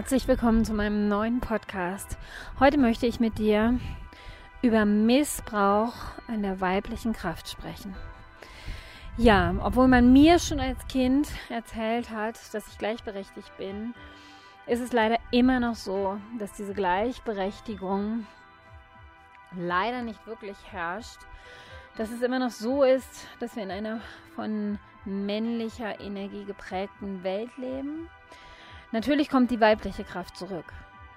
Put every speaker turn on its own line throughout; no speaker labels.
herzlich willkommen zu meinem neuen Podcast. Heute möchte ich mit dir über Missbrauch an der weiblichen Kraft sprechen. Ja, obwohl man mir schon als Kind erzählt hat, dass ich gleichberechtigt bin, ist es leider immer noch so, dass diese Gleichberechtigung leider nicht wirklich herrscht. Dass es immer noch so ist, dass wir in einer von männlicher Energie geprägten Welt leben Natürlich kommt die weibliche Kraft zurück.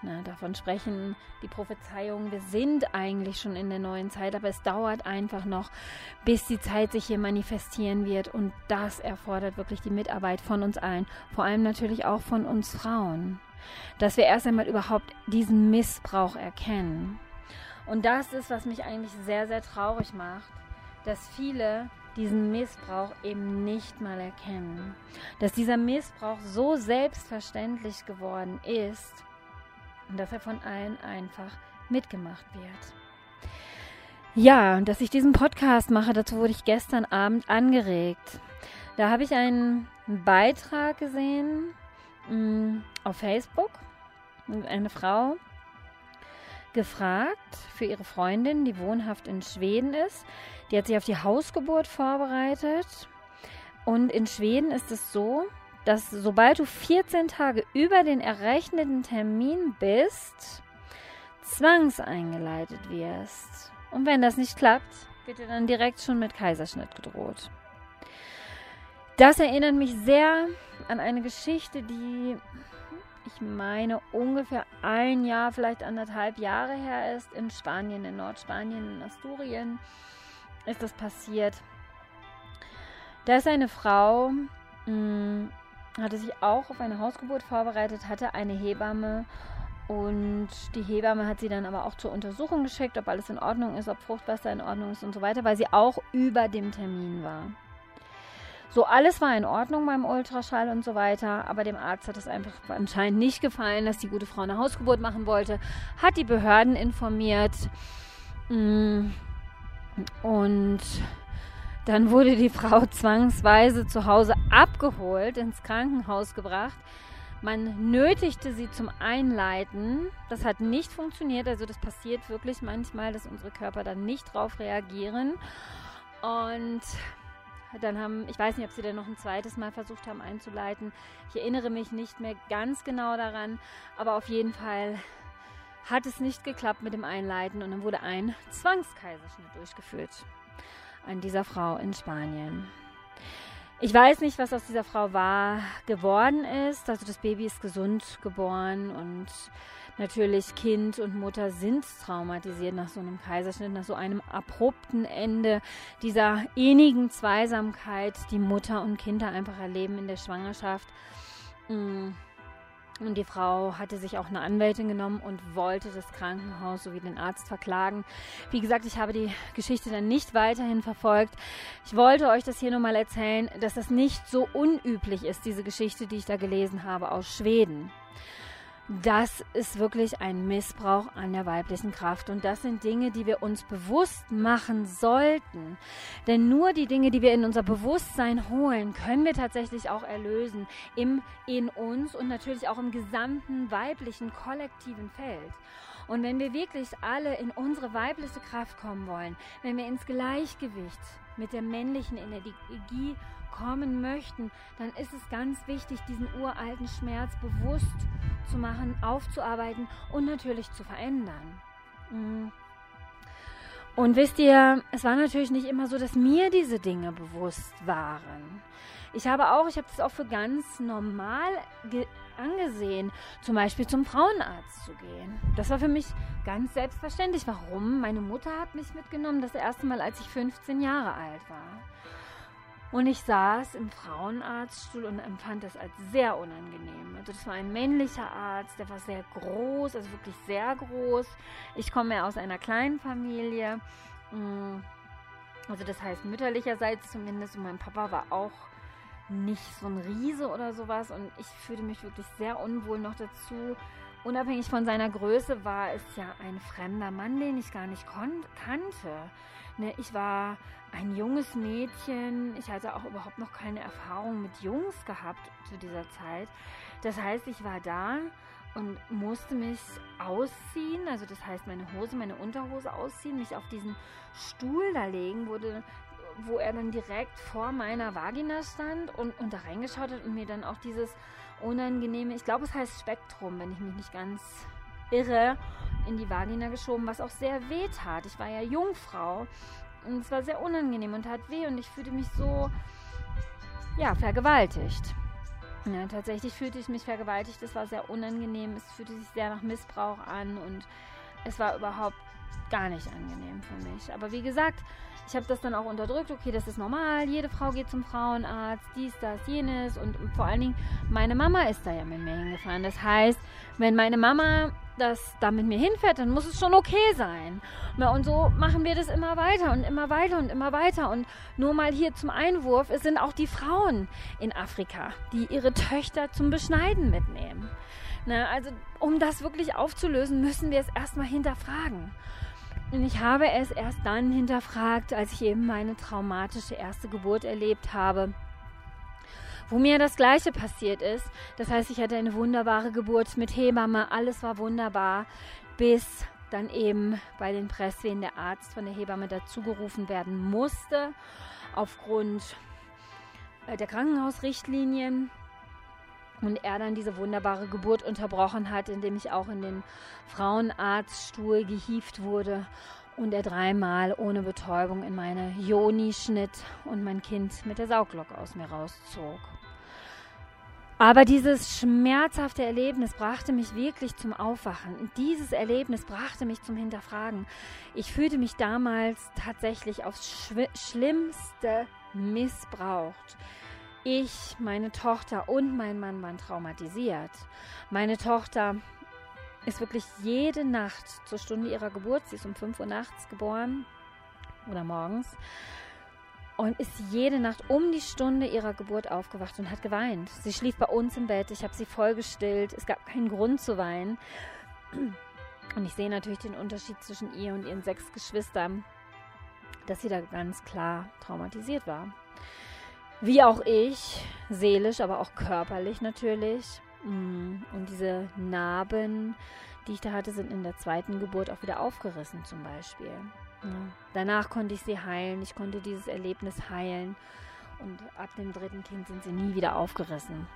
Na, davon sprechen die Prophezeiungen. Wir sind eigentlich schon in der neuen Zeit, aber es dauert einfach noch, bis die Zeit sich hier manifestieren wird. Und das erfordert wirklich die Mitarbeit von uns allen, vor allem natürlich auch von uns Frauen, dass wir erst einmal überhaupt diesen Missbrauch erkennen. Und das ist, was mich eigentlich sehr, sehr traurig macht, dass viele diesen Missbrauch eben nicht mal erkennen. Dass dieser Missbrauch so selbstverständlich geworden ist, dass er von allen einfach mitgemacht wird. Ja, dass ich diesen Podcast mache, dazu wurde ich gestern Abend angeregt. Da habe ich einen Beitrag gesehen mh, mm, auf Facebook. Eine Frau gefragt für ihre Freundin, die wohnhaft in Schweden ist. Die hat sich auf die Hausgeburt vorbereitet. Und in Schweden ist es so, dass sobald du 14 Tage über den errechneten Termin bist, zwangseingeleitet wirst. Und wenn das nicht klappt, wird dir dann direkt schon mit Kaiserschnitt gedroht. Das erinnert mich sehr an eine Geschichte, die ich meine, ungefähr ein Jahr, vielleicht anderthalb Jahre her ist, in Spanien, in Nordspanien, in Asturien, ist das passiert. Da ist eine Frau, mh, hm, hatte sich auch auf eine Hausgeburt vorbereitet, hatte eine Hebamme und die Hebamme hat sie dann aber auch zur Untersuchung geschickt, ob alles in Ordnung ist, ob Fruchtwasser in Ordnung ist und so weiter, weil sie auch über dem Termin war. So, alles war in Ordnung beim Ultraschall und so weiter, aber dem Arzt hat es einfach anscheinend nicht gefallen, dass die gute Frau eine Hausgeburt machen wollte, hat die Behörden informiert mm, und dann wurde die Frau zwangsweise zu Hause abgeholt, ins Krankenhaus gebracht. Man nötigte sie zum Einleiten. Das hat nicht funktioniert. Also das passiert wirklich manchmal, dass unsere Körper dann nicht drauf reagieren. Und dann haben, ich weiß nicht, ob sie dann noch ein zweites Mal versucht haben einzuleiten. Ich erinnere mich nicht mehr ganz genau daran, aber auf jeden Fall hat es nicht geklappt mit dem Einleiten und dann wurde ein Zwangskaiserschnitt durchgeführt an dieser Frau in Spanien. Ich weiß nicht, was aus dieser Frau war geworden ist. Also das Baby ist gesund geboren und natürlich Kind und Mutter sind traumatisiert nach so einem Kaiserschnitt, nach so einem abrupten Ende dieser innigen Zweisamkeit, die Mutter und Kinder einfach erleben in der Schwangerschaft. Mm. Und die Frau hatte sich auch eine Anwältin genommen und wollte das Krankenhaus sowie den Arzt verklagen. Wie gesagt, ich habe die Geschichte dann nicht weiterhin verfolgt. Ich wollte euch das hier nur mal erzählen, dass das nicht so unüblich ist, diese Geschichte, die ich da gelesen habe aus Schweden das ist wirklich ein Missbrauch an der weiblichen Kraft. Und das sind Dinge, die wir uns bewusst machen sollten. Denn nur die Dinge, die wir in unser Bewusstsein holen, können wir tatsächlich auch erlösen. Im, in uns und natürlich auch im gesamten weiblichen kollektiven Feld. Und wenn wir wirklich alle in unsere weibliche Kraft kommen wollen, wenn wir ins Gleichgewicht mit der männlichen Energie kommen möchten, dann ist es ganz wichtig, diesen uralten Schmerz bewusst zu machen, aufzuarbeiten und natürlich zu verändern. Mhm. Und wisst ihr, es war natürlich nicht immer so, dass mir diese Dinge bewusst waren. Ich habe auch, ich habe das auch für ganz normal angesehen, zum Beispiel zum Frauenarzt zu gehen. Das war für mich ganz selbstverständlich. Warum? Meine Mutter hat mich mitgenommen, das erste Mal, als ich 15 Jahre alt war. Und ich saß im Frauenarztstuhl und empfand das als sehr unangenehm. Also das war ein männlicher Arzt, der war sehr groß, also wirklich sehr groß. Ich komme ja aus einer kleinen Familie. Mm, also das heißt mütterlicherseits zumindest. Und mein Papa war auch nicht so ein Riese oder sowas. Und ich fühlte mich wirklich sehr unwohl noch dazu. Unabhängig von seiner Größe war es ja ein fremder Mann, den ich gar nicht kannte. Ne, ich war ein junges Mädchen. Ich hatte auch überhaupt noch keine Erfahrung mit Jungs gehabt zu dieser Zeit. Das heißt, ich war da und musste mich ausziehen, also das heißt meine Hose, meine Unterhose ausziehen, mich auf diesen Stuhl da legen, wurde, wo er dann direkt vor meiner Vagina stand und, und da reingeschaut hat und mir dann auch dieses unangenehme, ich glaube es heißt Spektrum, wenn ich mich nicht ganz irre, in die Vagina geschoben, was auch sehr weh tat. Ich war ja Jungfrau und es war sehr unangenehm und tat weh und ich fühlte mich so, ja, vergewaltigt. Ja, tatsächlich fühlte ich mich vergewaltigt. Es war sehr unangenehm. Es fühlte sich sehr nach Missbrauch an und es war überhaupt gar nicht angenehm für mich. Aber wie gesagt, ich habe das dann auch unterdrückt. Okay, das ist normal. Jede Frau geht zum Frauenarzt, dies, das, jenes. Und vor allen Dingen, meine Mama ist da ja mit mir hingefahren. Das heißt, wenn meine Mama das da mit mir hinfährt, dann muss es schon okay sein. Und so machen wir das immer weiter und immer weiter und immer weiter. Und nur mal hier zum Einwurf, es sind auch die Frauen in Afrika, die ihre Töchter zum Beschneiden mitnehmen. Na, also um das wirklich aufzulösen, müssen wir es erstmal hinterfragen. Und ich habe es erst dann hinterfragt, als ich eben meine traumatische erste Geburt erlebt habe wo mir das Gleiche passiert ist. Das heißt, ich hatte eine wunderbare Geburt mit Hebamme, alles war wunderbar, bis dann eben bei den Presswehen der Arzt von der Hebamme dazugerufen werden musste, aufgrund äh, der Krankenhausrichtlinien. Und er dann diese wunderbare Geburt unterbrochen hat, indem ich auch in den Frauenarztstuhl gehieft wurde und er dreimal ohne Betäubung in meine Joni schnitt und mein Kind mit der Sauglocke aus mir rauszog. Aber dieses schmerzhafte Erlebnis brachte mich wirklich zum Aufwachen. Dieses Erlebnis brachte mich zum Hinterfragen. Ich fühlte mich damals tatsächlich aufs Schw Schlimmste missbraucht. Ich, meine Tochter und mein Mann waren traumatisiert. Meine Tochter ist wirklich jede Nacht zur Stunde ihrer Geburt, sie ist um 5 Uhr nachts geboren oder morgens, und ist jede Nacht um die Stunde ihrer Geburt aufgewacht und hat geweint. Sie schlief bei uns im Bett, ich habe sie vollgestillt, es gab keinen Grund zu weinen. Und ich sehe natürlich den Unterschied zwischen ihr und ihren sechs Geschwistern, dass sie da ganz klar traumatisiert war. Wie auch ich, seelisch, aber auch körperlich natürlich. Mm, und diese Narben, die ich da hatte, sind in der zweiten Geburt auch wieder aufgerissen zum Beispiel. Ja. Danach konnte ich sie heilen, ich konnte dieses Erlebnis heilen und ab dem dritten Kind sind sie nie wieder aufgerissen.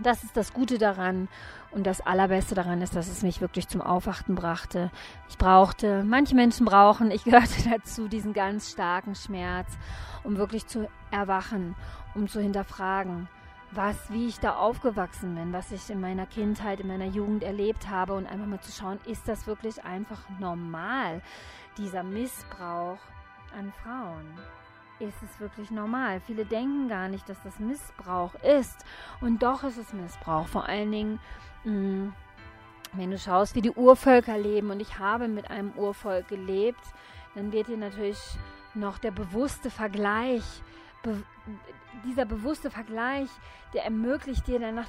Das ist das Gute daran und das Allerbeste daran ist, dass es mich wirklich zum Aufwachten brachte. Ich brauchte, manche Menschen brauchen, ich gehörte dazu, diesen ganz starken Schmerz, um wirklich zu erwachen, um zu hinterfragen, was, wie ich da aufgewachsen bin, was ich in meiner Kindheit, in meiner Jugend erlebt habe und einfach mal zu schauen, ist das wirklich einfach normal, dieser Missbrauch an Frauen? Ist es wirklich normal? Viele denken gar nicht, dass das Missbrauch ist. Und doch ist es Missbrauch. Vor allen Dingen, mh, mm, wenn du schaust, wie die Urvölker leben, und ich habe mit einem Urvolk gelebt, dann wird dir natürlich noch der bewusste Vergleich be dieser bewusste Vergleich, der ermöglicht dir dann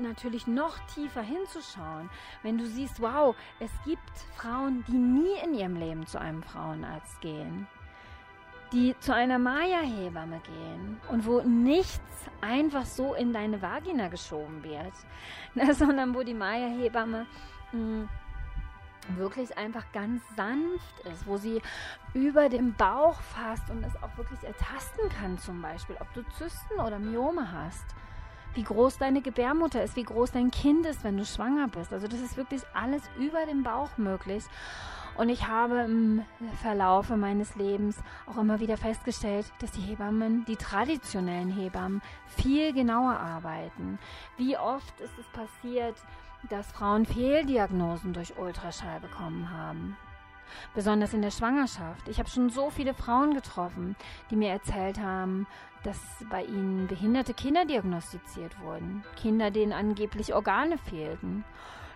natürlich noch tiefer hinzuschauen. Wenn du siehst, wow, es gibt Frauen, die nie in ihrem Leben zu einem Frauenarzt gehen, die zu einer Maya-Hebamme gehen und wo nichts einfach so in deine Vagina geschoben wird, sondern wo die Maya-Hebamme hm, wirklich einfach ganz sanft ist, wo sie über dem Bauch fasst und es auch wirklich ertasten kann, zum Beispiel, ob du Zysten oder Myome hast, wie groß deine Gebärmutter ist, wie groß dein Kind ist, wenn du schwanger bist. Also das ist wirklich alles über dem Bauch möglich. Und ich habe im Verlaufe meines Lebens auch immer wieder festgestellt, dass die Hebammen, die traditionellen Hebammen, viel genauer arbeiten. Wie oft ist es passiert, dass Frauen Fehldiagnosen durch Ultraschall bekommen haben. Besonders in der Schwangerschaft. Ich habe schon so viele Frauen getroffen, die mir erzählt haben, dass bei ihnen behinderte Kinder diagnostiziert wurden. Kinder, denen angeblich Organe fehlten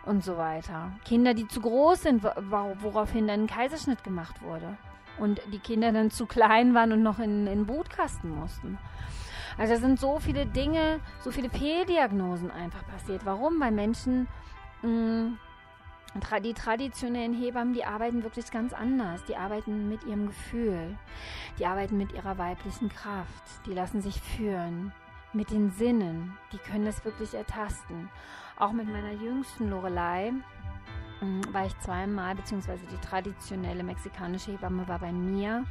und so weiter. Kinder, die zu groß sind, woraufhin dann ein Kaiserschnitt gemacht wurde. Und die Kinder dann zu klein waren und noch in, den Brutkasten mussten. Also es sind so viele Dinge, so viele Fehldiagnosen einfach passiert. Warum? Weil Menschen, mh, mm, die traditionellen Hebammen, die arbeiten wirklich ganz anders. Die arbeiten mit ihrem Gefühl. Die arbeiten mit ihrer weiblichen Kraft. Die lassen sich führen. Mit den Sinnen. Die können das wirklich ertasten. Auch mit meiner jüngsten Lorelei war ich zweimal, beziehungsweise die traditionelle mexikanische Hebamme war bei mir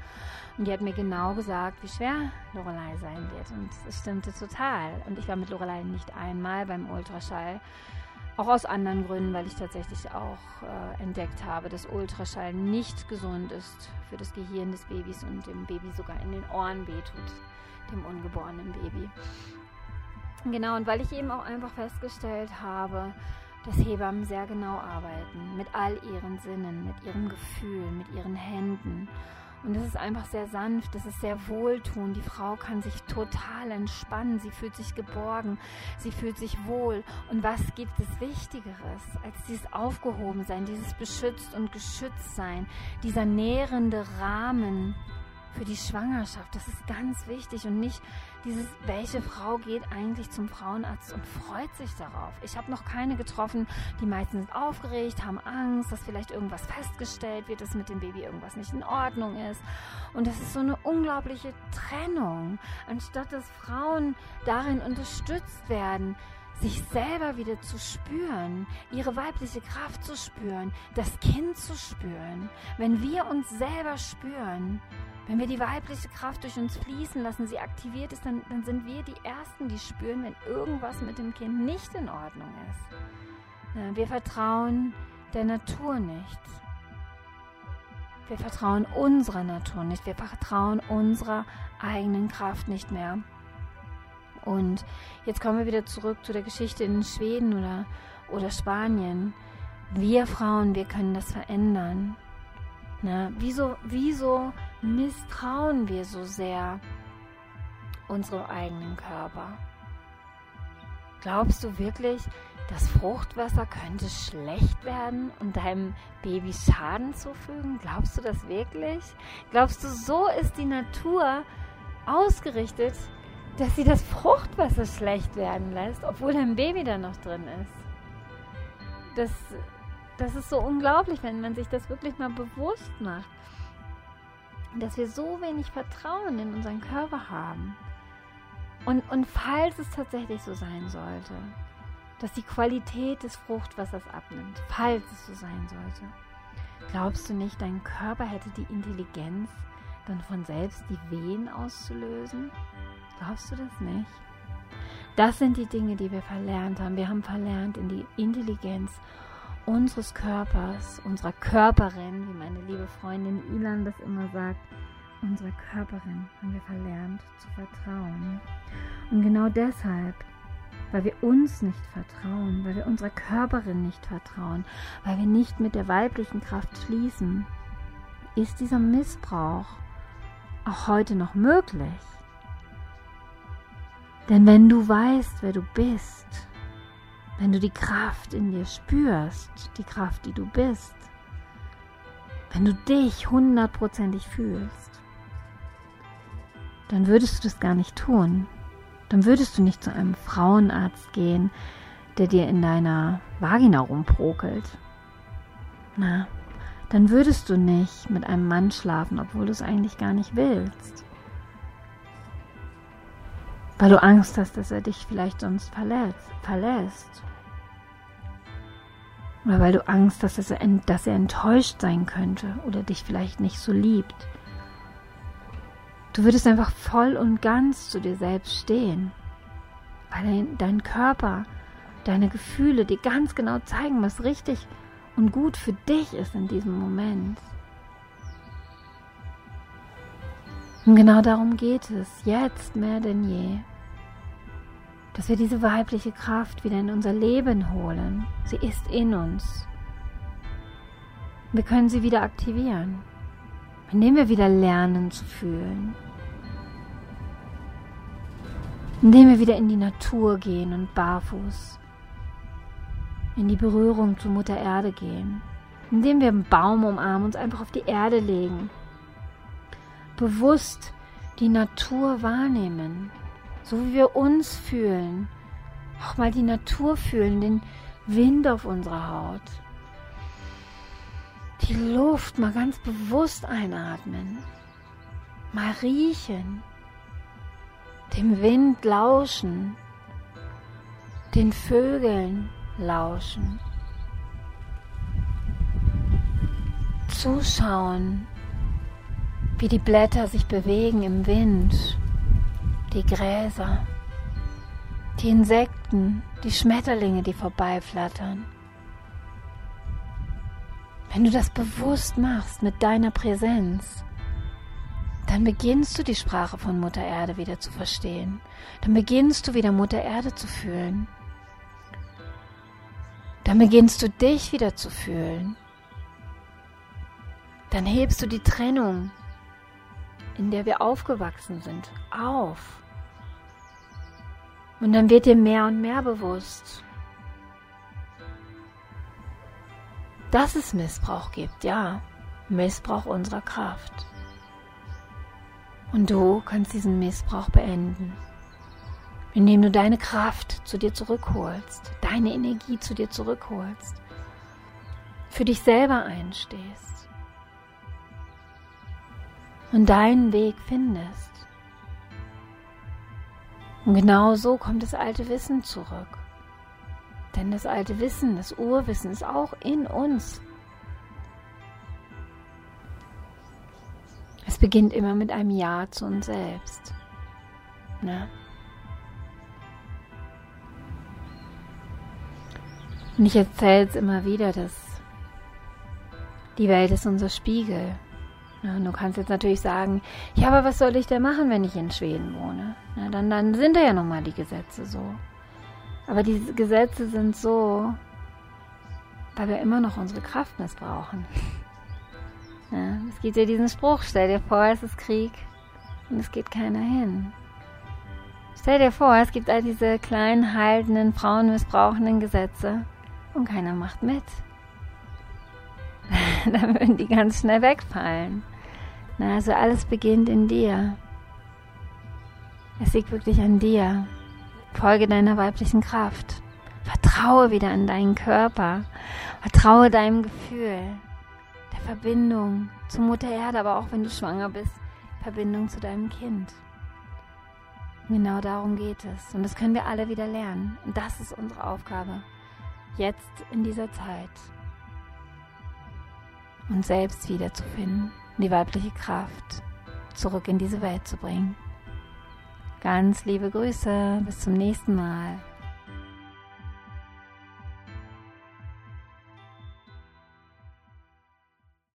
und die hat mir genau gesagt, wie schwer Lorelei sein wird. Und es stimmte total. Und ich war mit Lorelei nicht einmal beim Ultraschall. Auch aus anderen Gründen, weil ich tatsächlich auch äh, entdeckt habe, dass Ultraschall nicht gesund ist für das Gehirn des Babys und dem Baby sogar in den Ohren wehtut, dem ungeborenen Baby. Genau, und weil ich eben auch einfach festgestellt habe, dass Hebammen sehr genau arbeiten, mit all ihren Sinnen, mit ihrem Gefühl, mit ihren Händen und es ist einfach sehr sanft, es ist sehr wohltuend. Die Frau kann sich total entspannen, sie fühlt sich geborgen, sie fühlt sich wohl. Und was gibt es Wichtigeres als dieses Aufgehobensein, dieses Beschützt und Geschütztsein, dieser nährende Rahmen, für die Schwangerschaft. Das ist ganz wichtig und nicht dieses, welche Frau geht eigentlich zum Frauenarzt und freut sich darauf. Ich habe noch keine getroffen. Die meisten sind aufgeregt, haben Angst, dass vielleicht irgendwas festgestellt wird, dass mit dem Baby irgendwas nicht in Ordnung ist. Und das ist so eine unglaubliche Trennung. Anstatt dass Frauen darin unterstützt werden, sich selber wieder zu spüren, ihre weibliche Kraft zu spüren, das Kind zu spüren. Wenn wir uns selber spüren, wenn wir die weibliche Kraft durch uns fließen lassen, sie aktiviert ist, dann, dann sind wir die Ersten, die spüren, wenn irgendwas mit dem Kind nicht in Ordnung ist. Wir vertrauen der Natur nicht. Wir vertrauen unserer Natur nicht. Wir vertrauen unserer eigenen Kraft nicht mehr. Und jetzt kommen wir wieder zurück zu der Geschichte in Schweden oder, oder Spanien. Wir Frauen, wir können das verändern. Na, wieso, wieso misstrauen wir so sehr unserem eigenen Körper? Glaubst du wirklich, das Fruchtwasser könnte schlecht werden und deinem Baby Schaden zufügen? Glaubst du das wirklich? Glaubst du, so ist die Natur ausgerichtet, dass sie das Fruchtwasser schlecht werden lässt, obwohl dein Baby da noch drin ist? Das, das ist so unglaublich, wenn man sich das wirklich mal bewusst macht dass wir so wenig Vertrauen in unseren Körper haben. Und, und falls es tatsächlich so sein sollte, dass die Qualität des Fruchtwassers abnimmt, falls es so sein sollte, glaubst du nicht, dein Körper hätte die Intelligenz, dann von selbst die Wehen auszulösen? Glaubst du das nicht? Das sind die Dinge, die wir verlernt haben. Wir haben verlernt, in die Intelligenz unseres Körpers, unserer Körperin, wie meine liebe Freundin Ilan das immer sagt, unserer Körperin haben wir verlernt zu vertrauen. Und genau deshalb, weil wir uns nicht vertrauen, weil wir unserer Körperin nicht vertrauen, weil wir nicht mit der weiblichen Kraft schließen, ist dieser Missbrauch auch heute noch möglich. Denn wenn du weißt, wer du bist, wenn du die Kraft in dir spürst, die Kraft, die du bist, wenn du dich hundertprozentig fühlst, dann würdest du das gar nicht tun. Dann würdest du nicht zu einem Frauenarzt gehen, der dir in deiner Vagina rumprokelt. Na, dann würdest du nicht mit einem Mann schlafen, obwohl du es eigentlich gar nicht willst. Weil du Angst hast, dass er dich vielleicht sonst verletzt, verlässt. Oder weil du Angst hast, dass er, dass er enttäuscht sein könnte oder dich vielleicht nicht so liebt. Du würdest einfach voll und ganz zu dir selbst stehen, weil dein, dein Körper, deine Gefühle dir ganz genau zeigen, was richtig und gut für dich ist in diesem Moment. Und genau darum geht es, jetzt mehr denn je dass wir diese weibliche Kraft wieder in unser Leben holen. Sie ist in uns. Wir können sie wieder aktivieren, indem wir wieder lernen zu fühlen. Indem wir wieder in die Natur gehen und barfuß in die Berührung zu Mutter Erde gehen. Indem wir einen Baum umarmen, uns einfach auf die Erde legen. Bewusst die Natur wahrnehmen, so wie wir uns fühlen. Auch mal die Natur fühlen, den Wind auf unserer Haut. Die Luft mal ganz bewusst einatmen. Mal riechen. Dem Wind lauschen. Den Vögeln lauschen. Zuschauen, wie die Blätter sich bewegen im Wind, die Gräser, die Insekten, die Schmetterlinge, die vorbeiflattern. Wenn du das bewusst machst mit deiner Präsenz, dann beginnst du die Sprache von Mutter Erde wieder zu verstehen. Dann beginnst du wieder Mutter Erde zu fühlen. Dann beginnst du dich wieder zu fühlen. Dann hebst du die Trennung, in der wir aufgewachsen sind, auf. Und dann wird dir mehr und mehr bewusst, dass es Missbrauch gibt, ja, Missbrauch unserer Kraft. Und du kannst diesen Missbrauch beenden, indem du deine Kraft zu dir zurückholst, deine Energie zu dir zurückholst, für dich selber einstehst und deinen Weg findest. Und genau so kommt das alte Wissen zurück. Denn das alte Wissen, das Urwissen ist auch in uns. Es beginnt immer mit einem Ja zu uns selbst. Ne? Und ich erzähle es immer wieder, dass die Welt ist unser Spiegel. Ja, du kannst jetzt natürlich sagen, ja, aber was soll ich denn machen, wenn ich in Schweden wohne? Ja, dann, dann sind da ja nochmal die Gesetze so. Aber diese Gesetze sind so, weil wir immer noch unsere Kraft missbrauchen. Ja, es gibt ja diesen Spruch, stell dir vor, es ist Krieg und es geht keiner hin. Stell dir vor, es gibt all diese kleinen, haltenden, frauenmissbrauchenden Gesetze und keiner macht mit. Dann würden die ganz schnell wegfallen. Na, also alles beginnt in dir. Es liegt wirklich an dir. Folge deiner weiblichen Kraft. Vertraue wieder an deinen Körper. Vertraue deinem Gefühl. Der Verbindung zu Mutter Erde, aber auch wenn du schwanger bist, Verbindung zu deinem Kind. genau darum geht es. Und das können wir alle wieder lernen. Und das ist unsere Aufgabe. Jetzt in dieser Zeit. Uns selbst wiederzufinden. Die weibliche Kraft zurück in diese Welt zu bringen. Ganz liebe Grüße, bis zum nächsten Mal.